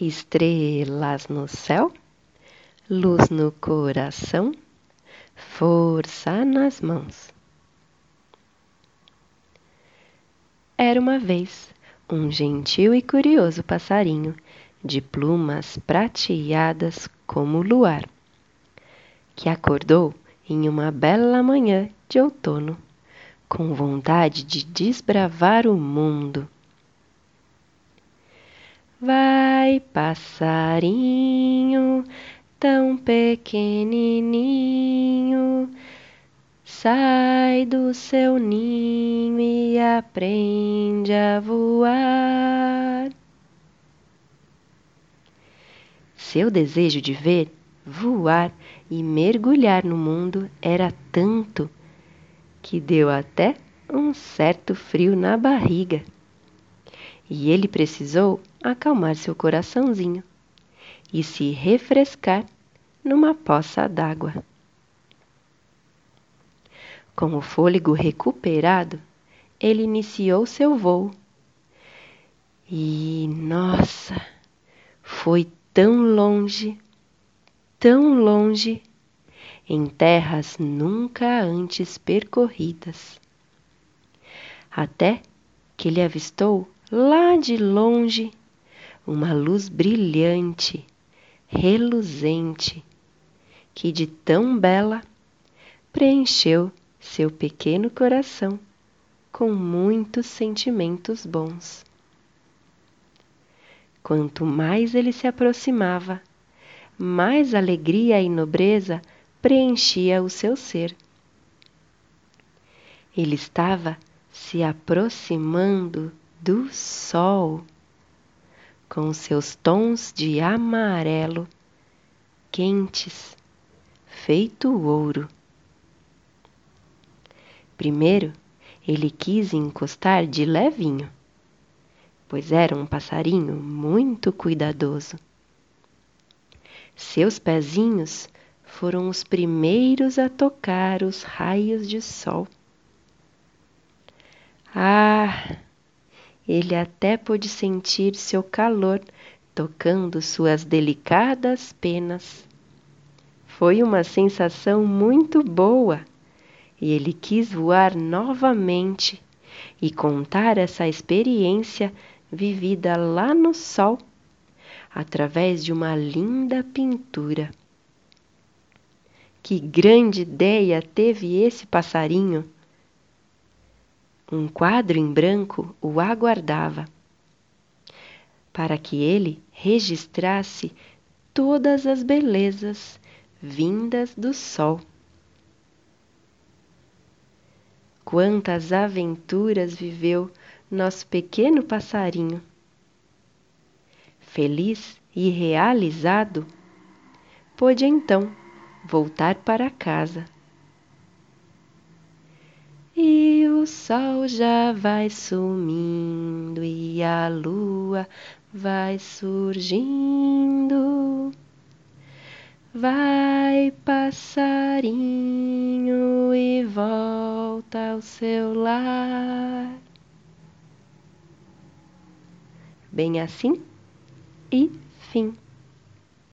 Estrelas no céu, luz no coração, força nas mãos. Era uma vez um gentil e curioso passarinho, de plumas prateadas como o luar, que acordou em uma bela manhã de outono, com vontade de desbravar o mundo Vai, passarinho, tão pequenininho, sai do seu ninho e aprende a voar. Seu desejo de ver, voar e mergulhar no mundo era tanto que deu até um certo frio na barriga. E ele precisou acalmar seu coraçãozinho e se refrescar numa poça d'água. Com o fôlego recuperado, ele iniciou seu voo. E, nossa, foi tão longe, tão longe, em terras nunca antes percorridas. Até que ele avistou lá de longe uma luz brilhante, reluzente, que de tão bela preencheu seu pequeno coração com muitos sentimentos bons. Quanto mais ele se aproximava, mais alegria e nobreza preenchia o seu ser. Ele estava se aproximando do sol, com seus tons de amarelo quentes, feito ouro. Primeiro, ele quis encostar de levinho, pois era um passarinho muito cuidadoso. Seus pezinhos foram os primeiros a tocar os raios de sol. Ah, ele até pôde sentir seu calor tocando suas delicadas penas. Foi uma sensação muito boa e ele quis voar novamente e contar essa experiência vivida lá no sol através de uma linda pintura. Que grande ideia teve esse passarinho! Um quadro em branco o aguardava, para que ele registrasse todas as belezas vindas do sol. Quantas aventuras viveu nosso pequeno passarinho! Feliz e realizado, pôde então voltar para casa e sol já vai sumindo e a lua vai surgindo. Vai passarinho e volta ao seu lar. Bem assim e fim.